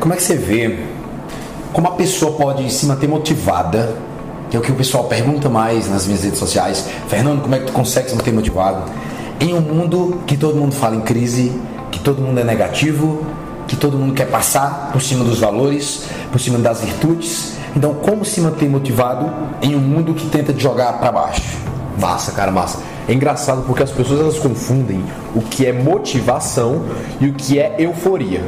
como é que você vê como a pessoa pode se manter motivada? Que é o que o pessoal pergunta mais nas minhas redes sociais. Fernando, como é que tu consegue se manter motivado? Em um mundo que todo mundo fala em crise, que todo mundo é negativo, que todo mundo quer passar por cima dos valores, por cima das virtudes. Então, como se manter motivado em um mundo que tenta te jogar para baixo? Massa, cara, massa. É engraçado porque as pessoas elas confundem o que é motivação e o que é euforia.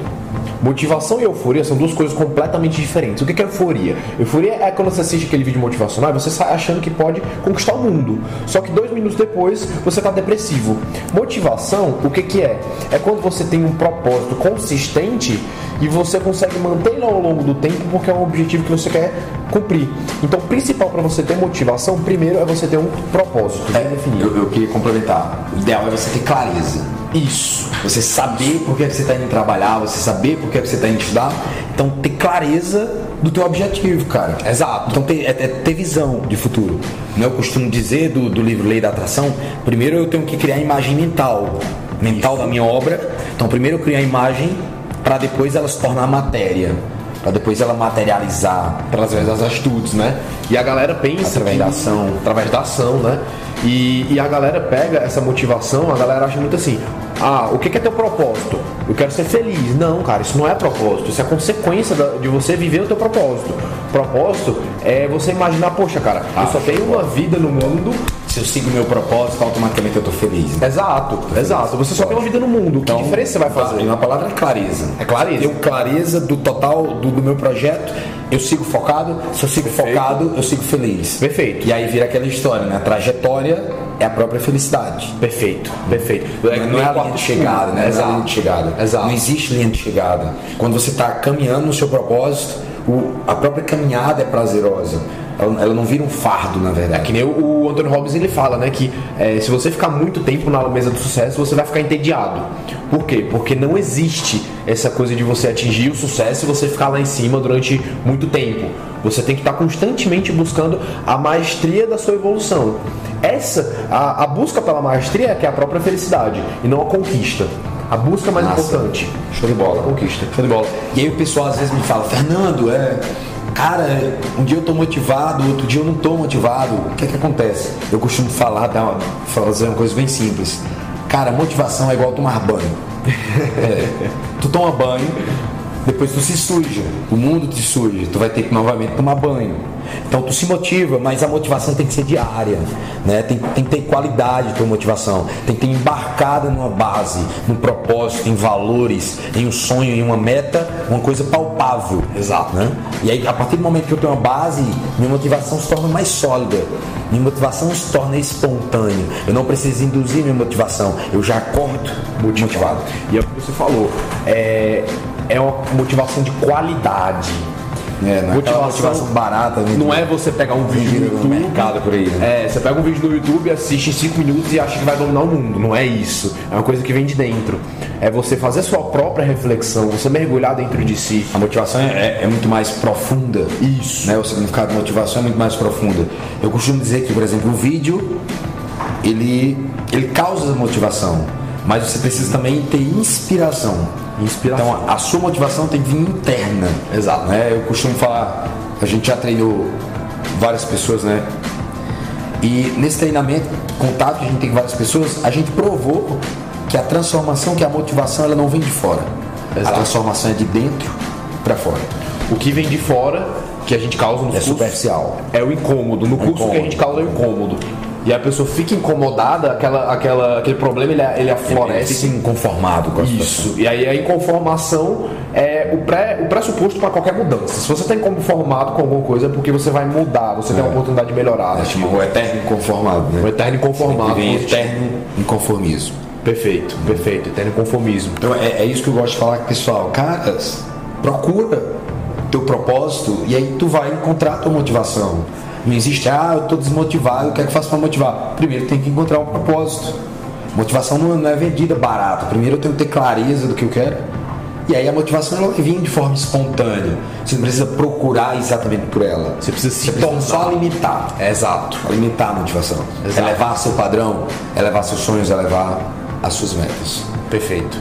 Motivação e euforia são duas coisas completamente diferentes. O que é euforia? Euforia é quando você assiste aquele vídeo motivacional e você sai achando que pode conquistar o mundo. Só que dois minutos depois você está depressivo. Motivação, o que, que é? É quando você tem um propósito consistente e você consegue mantê-lo ao longo do tempo porque é um objetivo que você quer cumprir. Então, o principal para você ter motivação, primeiro é você ter um propósito bem é, definido. Eu, eu queria complementar. O ideal é você ter clareza. Isso. Você saber por que, é que você está indo trabalhar, você saber por que, é que você está indo estudar. Então, ter clareza do teu objetivo, cara. Exato. Então, ter, é, é ter visão de futuro. Né? Eu costumo dizer do, do livro Lei da Atração, primeiro eu tenho que criar a imagem mental. Mental Isso. da minha obra. Então, primeiro eu crio a imagem para depois ela se tornar matéria para depois ela materializar através das atitudes, né? E a galera pensa através que, da ação, através da ação, né? E, e, a galera pega essa motivação, a galera acha muito assim: ah, o que é teu propósito? Eu quero ser feliz. Não, cara, isso não é propósito, isso é consequência de você viver o teu propósito. Propósito é você imaginar, poxa, cara, ah, eu só tenho uma vida no mundo se eu sigo meu propósito, automaticamente eu tô feliz. Né? Exato, exato. Você só tem uma vida no mundo. Então, que diferença você vai fazer? Uma palavra é clareza. É clareza. Eu clareza do total do, do meu projeto. Eu sigo focado. Se eu sigo Perfeito. focado, eu sigo feliz. Perfeito. E aí vira aquela história, né? A trajetória é a própria felicidade. Perfeito, perfeito. Não, é, não é a linha de chegada, né? Exato. Não é a linha de chegada. Exato. Não existe linha de chegada. Quando você está caminhando no seu propósito, o, a própria caminhada é prazerosa ela, ela, não vira um fardo, na verdade. É que nem o, o Anthony Robbins ele fala, né, que é, se você ficar muito tempo na mesa do sucesso, você vai ficar entediado. Por quê? Porque não existe essa coisa de você atingir o sucesso e você ficar lá em cima durante muito tempo. Você tem que estar constantemente buscando a maestria da sua evolução. Essa, a, a busca pela maestria é que é a própria felicidade e não a conquista. A busca mais Nossa. importante. Show de bola. Conquista. Show de bola. E aí o pessoal às vezes me fala, Fernando, é cara, um dia eu tô motivado, outro dia eu não tô motivado. O que é que acontece? Eu costumo falar, dar uma, fazer uma coisa bem simples. Cara, motivação é igual tomar banho. É, tu toma banho, depois tu se suja, o mundo te suja, tu vai ter que novamente tomar banho. Então tu se motiva, mas a motivação tem que ser diária, né? tem, tem que ter qualidade tua motivação, tem que ter embarcada numa base, num propósito, em valores, em um sonho, em uma meta, uma coisa palpável. Exato. Né? E aí, a partir do momento que eu tenho uma base, minha motivação se torna mais sólida. Minha motivação se torna espontânea. Eu não preciso induzir minha motivação. Eu já acordo motivado. E é o que você falou. É, é uma motivação de qualidade. É, não é motivação, motivação barata. Né? Não é você pegar um vídeo no YouTube. mercado por aí, né? É, você pega um vídeo no YouTube, assiste em 5 minutos e acha que vai dominar o mundo. Não é isso. É uma coisa que vem de dentro. É você fazer sua própria reflexão, você mergulhar dentro de si. A motivação é, é muito mais profunda. Isso. Né? O significado de motivação é muito mais profunda. Eu costumo dizer que, por exemplo, o vídeo ele, ele causa motivação, mas você precisa também ter inspiração. Inspiração. Então a sua motivação tem que vir interna. Exato. Né? Eu costumo falar, a gente já treinou várias pessoas, né? E nesse treinamento, contato que a gente tem com várias pessoas, a gente provou que a transformação, que a motivação, ela não vem de fora. Exato. A transformação é de dentro para fora. O que vem de fora, que a gente causa no é cursos, superficial. É o incômodo. No é curso incômodo. que a gente causa é o incômodo e a pessoa fica incomodada, aquela, aquela, aquele problema ele, ele aflorece. Ele fica inconformado com a Isso. E aí a inconformação é o, pré, o pressuposto para qualquer mudança. Se você está inconformado com alguma coisa é porque você vai mudar, você é. tem a oportunidade de melhorar. É tipo o eterno inconformado, né? O eterno inconformado. Vem eterno inconformismo. Perfeito, perfeito. Eterno inconformismo. Então é, é isso que eu gosto de falar com o pessoal. Caras, procura teu propósito e aí tu vai encontrar a tua motivação. Não existe, ah, eu estou desmotivado, o que é que eu faço para motivar? Primeiro tem que encontrar um propósito. Motivação não é vendida barato. Primeiro eu tenho que ter clareza do que eu quero. E aí a motivação ela vir de forma espontânea. Você não precisa procurar exatamente por ela. Você precisa se Você só limitar. É exato. Limitar a motivação. Exato. Elevar seu padrão, elevar seus sonhos, elevar as suas metas. Perfeito.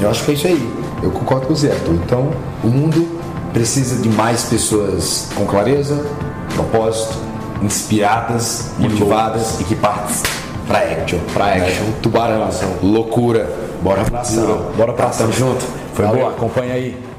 Eu acho que é isso aí. Eu concordo com o Zé. Então, o mundo precisa de mais pessoas com clareza, propósito, inspiradas, motivadas e que partem pra action. Pra action. Tubarão. Loucura. Bora pra ação. Bora pra ação. Tamo junto. Foi Valeu. boa. Acompanha aí.